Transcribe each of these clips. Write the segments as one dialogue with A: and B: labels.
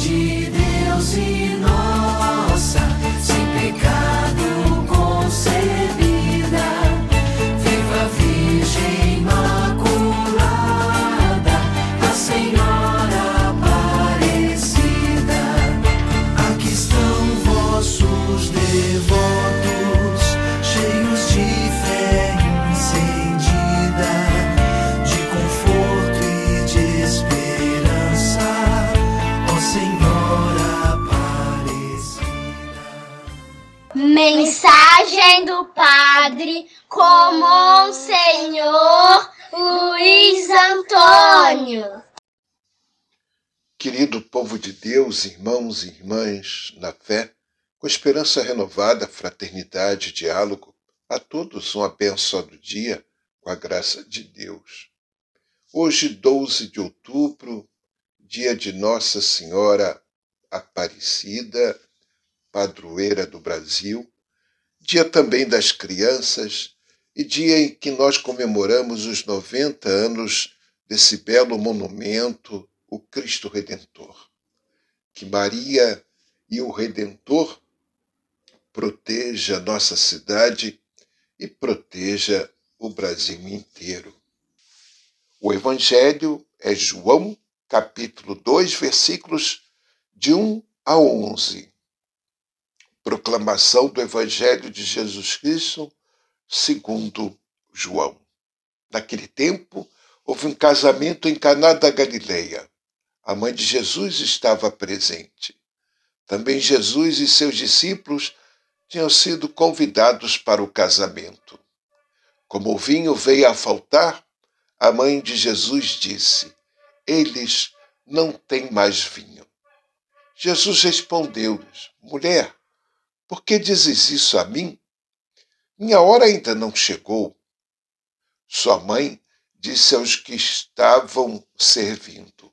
A: Jesus.
B: Querido povo de Deus, irmãos e irmãs na fé, com esperança renovada, fraternidade, diálogo, a todos um abençoado dia com a graça de Deus. Hoje, 12 de outubro, dia de Nossa Senhora Aparecida, padroeira do Brasil, dia também das crianças e dia em que nós comemoramos os 90 anos desse belo monumento, o Cristo Redentor. Que Maria e o Redentor proteja nossa cidade e proteja o Brasil inteiro. O Evangelho é João, capítulo 2, versículos de 1 a 11 proclamação do Evangelho de Jesus Cristo segundo João. Naquele tempo, houve um casamento em Caná da Galileia. A mãe de Jesus estava presente. Também Jesus e seus discípulos tinham sido convidados para o casamento. Como o vinho veio a faltar, a mãe de Jesus disse: Eles não têm mais vinho. Jesus respondeu-lhes: Mulher, por que dizes isso a mim? Minha hora ainda não chegou. Sua mãe disse aos que estavam servindo: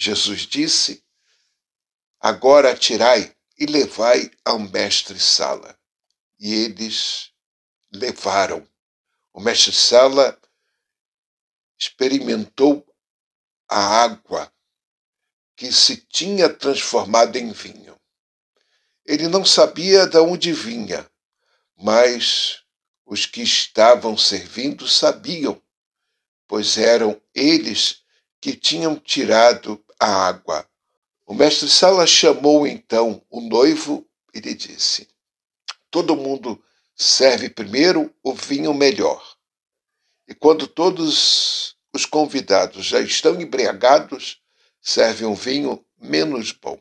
B: Jesus disse: Agora tirai e levai ao mestre-sala. E eles levaram. O mestre-sala experimentou a água que se tinha transformado em vinho. Ele não sabia de onde vinha, mas os que estavam servindo sabiam, pois eram eles que tinham tirado a água. O mestre Sala chamou então o noivo e lhe disse: Todo mundo serve primeiro o vinho melhor. E quando todos os convidados já estão embriagados, serve um vinho menos bom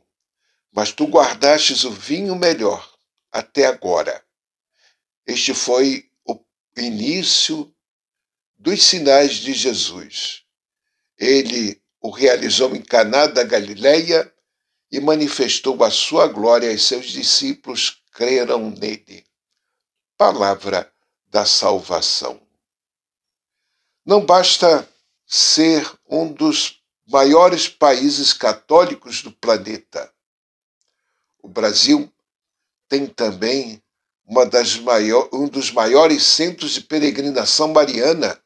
B: mas tu guardastes o vinho melhor até agora. Este foi o início dos sinais de Jesus. Ele o realizou em Caná da Galileia e manifestou a sua glória e seus discípulos creram nele. Palavra da salvação. Não basta ser um dos maiores países católicos do planeta o Brasil tem também uma das maior, um dos maiores centros de peregrinação mariana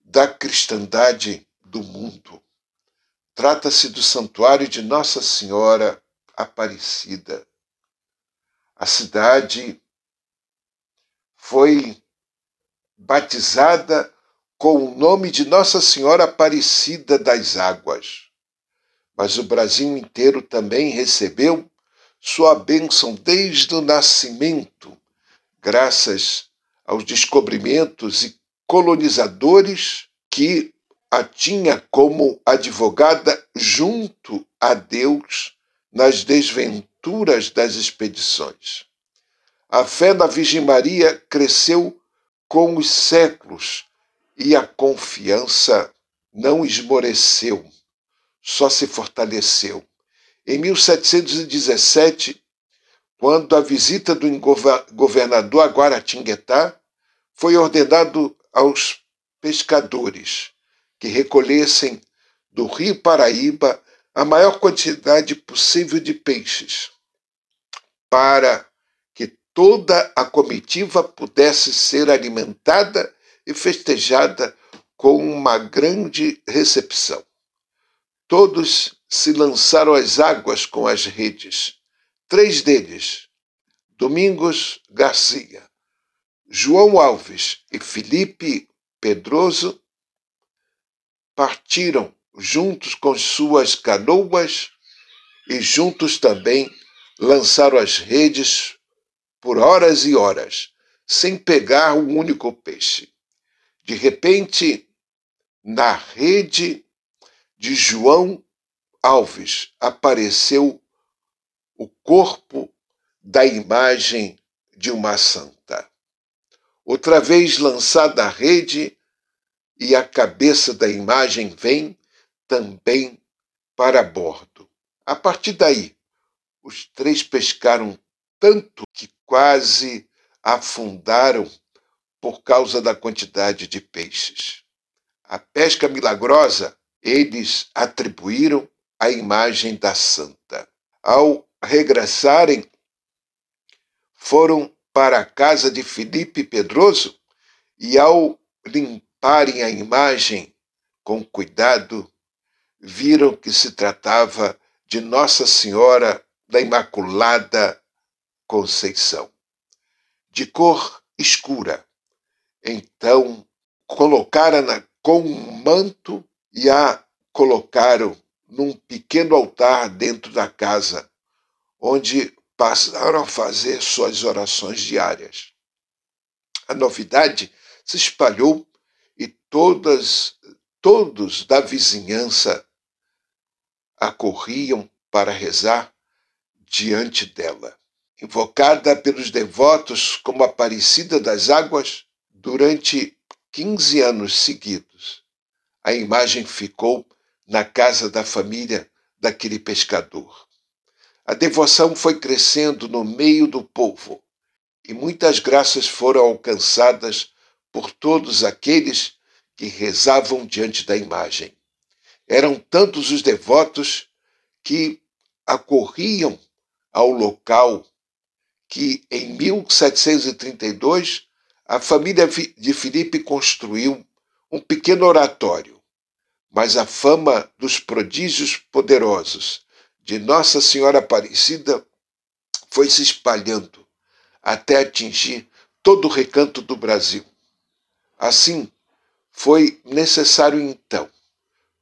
B: da cristandade do mundo. Trata-se do Santuário de Nossa Senhora Aparecida. A cidade foi batizada com o nome de Nossa Senhora Aparecida das Águas mas o Brasil inteiro também recebeu sua bênção desde o nascimento, graças aos descobrimentos e colonizadores que a tinha como advogada junto a Deus nas desventuras das expedições. A fé na Virgem Maria cresceu com os séculos e a confiança não esmoreceu só se fortaleceu. Em 1717, quando a visita do governador Guaratinguetá, foi ordenado aos pescadores que recolhessem do rio Paraíba a maior quantidade possível de peixes, para que toda a comitiva pudesse ser alimentada e festejada com uma grande recepção. Todos se lançaram às águas com as redes. Três deles, Domingos Garcia, João Alves e Felipe Pedroso, partiram juntos com suas canoas e juntos também lançaram as redes por horas e horas, sem pegar um único peixe. De repente, na rede de João Alves apareceu o corpo da imagem de uma santa. Outra vez lançada a rede, e a cabeça da imagem vem também para bordo. A partir daí, os três pescaram tanto que quase afundaram por causa da quantidade de peixes. A pesca milagrosa eles atribuíram à imagem da santa. Ao regressarem, foram para a casa de Felipe Pedroso e, ao limparem a imagem com cuidado, viram que se tratava de Nossa Senhora da Imaculada Conceição, de cor escura. Então colocaram-na com um manto e a colocaram num pequeno altar dentro da casa, onde passaram a fazer suas orações diárias. A novidade se espalhou todas, todos da vizinhança acorriam para rezar diante dela. Invocada pelos devotos como Aparecida das Águas, durante 15 anos seguidos, a imagem ficou na casa da família daquele pescador. A devoção foi crescendo no meio do povo e muitas graças foram alcançadas por todos aqueles que rezavam diante da imagem. Eram tantos os devotos que acorriam ao local que, em 1732, a família de Filipe construiu um pequeno oratório. Mas a fama dos prodígios poderosos de Nossa Senhora Aparecida foi se espalhando até atingir todo o recanto do Brasil. Assim, foi necessário então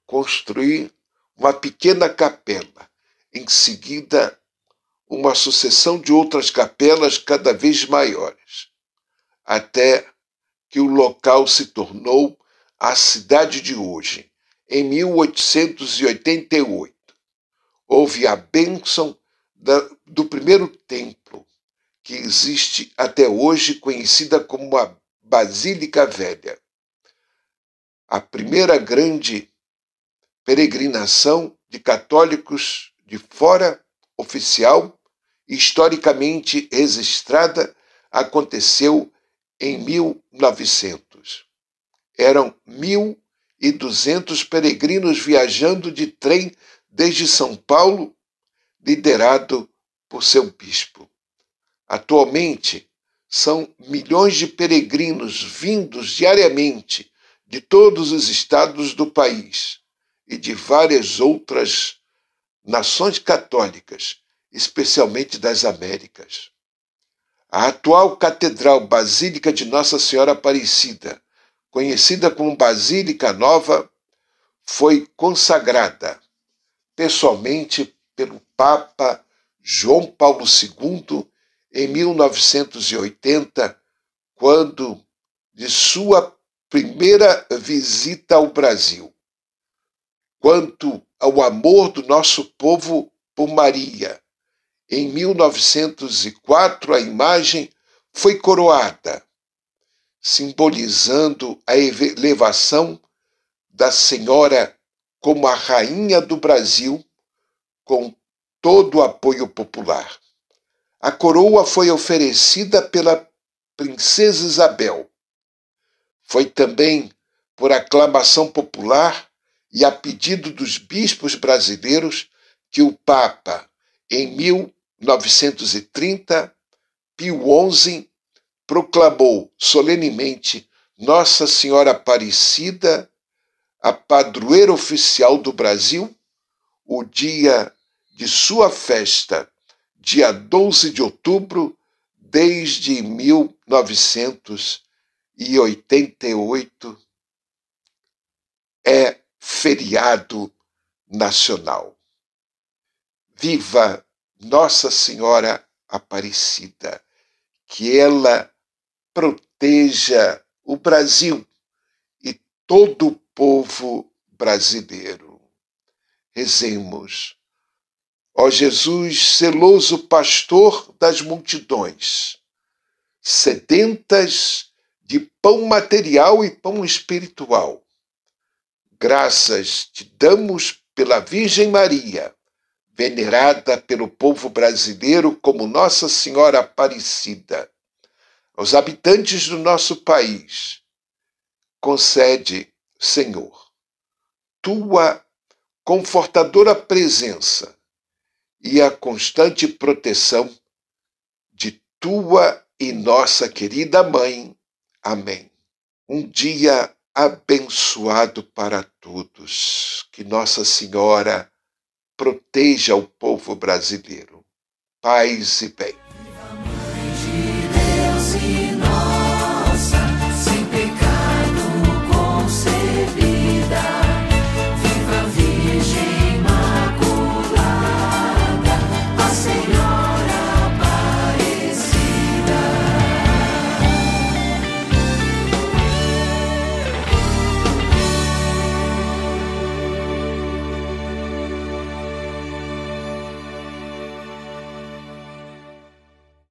B: construir uma pequena capela, em seguida, uma sucessão de outras capelas cada vez maiores, até que o local se tornou a cidade de hoje, em 1888. Houve a bênção da, do primeiro templo, que existe até hoje, conhecida como a Basílica Velha. A primeira grande peregrinação de católicos de fora oficial historicamente registrada aconteceu em 1900. Eram 1.200 peregrinos viajando de trem desde São Paulo, liderado por seu bispo. Atualmente, são milhões de peregrinos vindos diariamente de todos os estados do país e de várias outras nações católicas, especialmente das Américas. A atual Catedral Basílica de Nossa Senhora Aparecida, conhecida como Basílica Nova, foi consagrada pessoalmente pelo Papa João Paulo II em 1980, quando de sua primeira visita ao Brasil quanto ao amor do nosso povo por Maria. Em 1904, a imagem foi coroada, simbolizando a elevação da Senhora como a rainha do Brasil, com todo o apoio popular. A coroa foi oferecida pela princesa Isabel. Foi também por aclamação popular e a pedido dos bispos brasileiros que o Papa, em 1930, Pio XI, proclamou solenemente Nossa Senhora Aparecida, a padroeira oficial do Brasil, o dia de sua festa dia 12 de outubro desde 1988 é feriado nacional. Viva Nossa Senhora Aparecida, que ela proteja o Brasil e todo o povo brasileiro. Rezemos Ó Jesus, zeloso pastor das multidões, sedentas de pão material e pão espiritual, graças te damos pela Virgem Maria, venerada pelo povo brasileiro como Nossa Senhora Aparecida. Aos habitantes do nosso país, concede, Senhor, tua confortadora presença e a constante proteção de tua e nossa querida mãe. Amém. Um dia abençoado para todos. Que Nossa Senhora proteja o povo brasileiro. Paz e bem.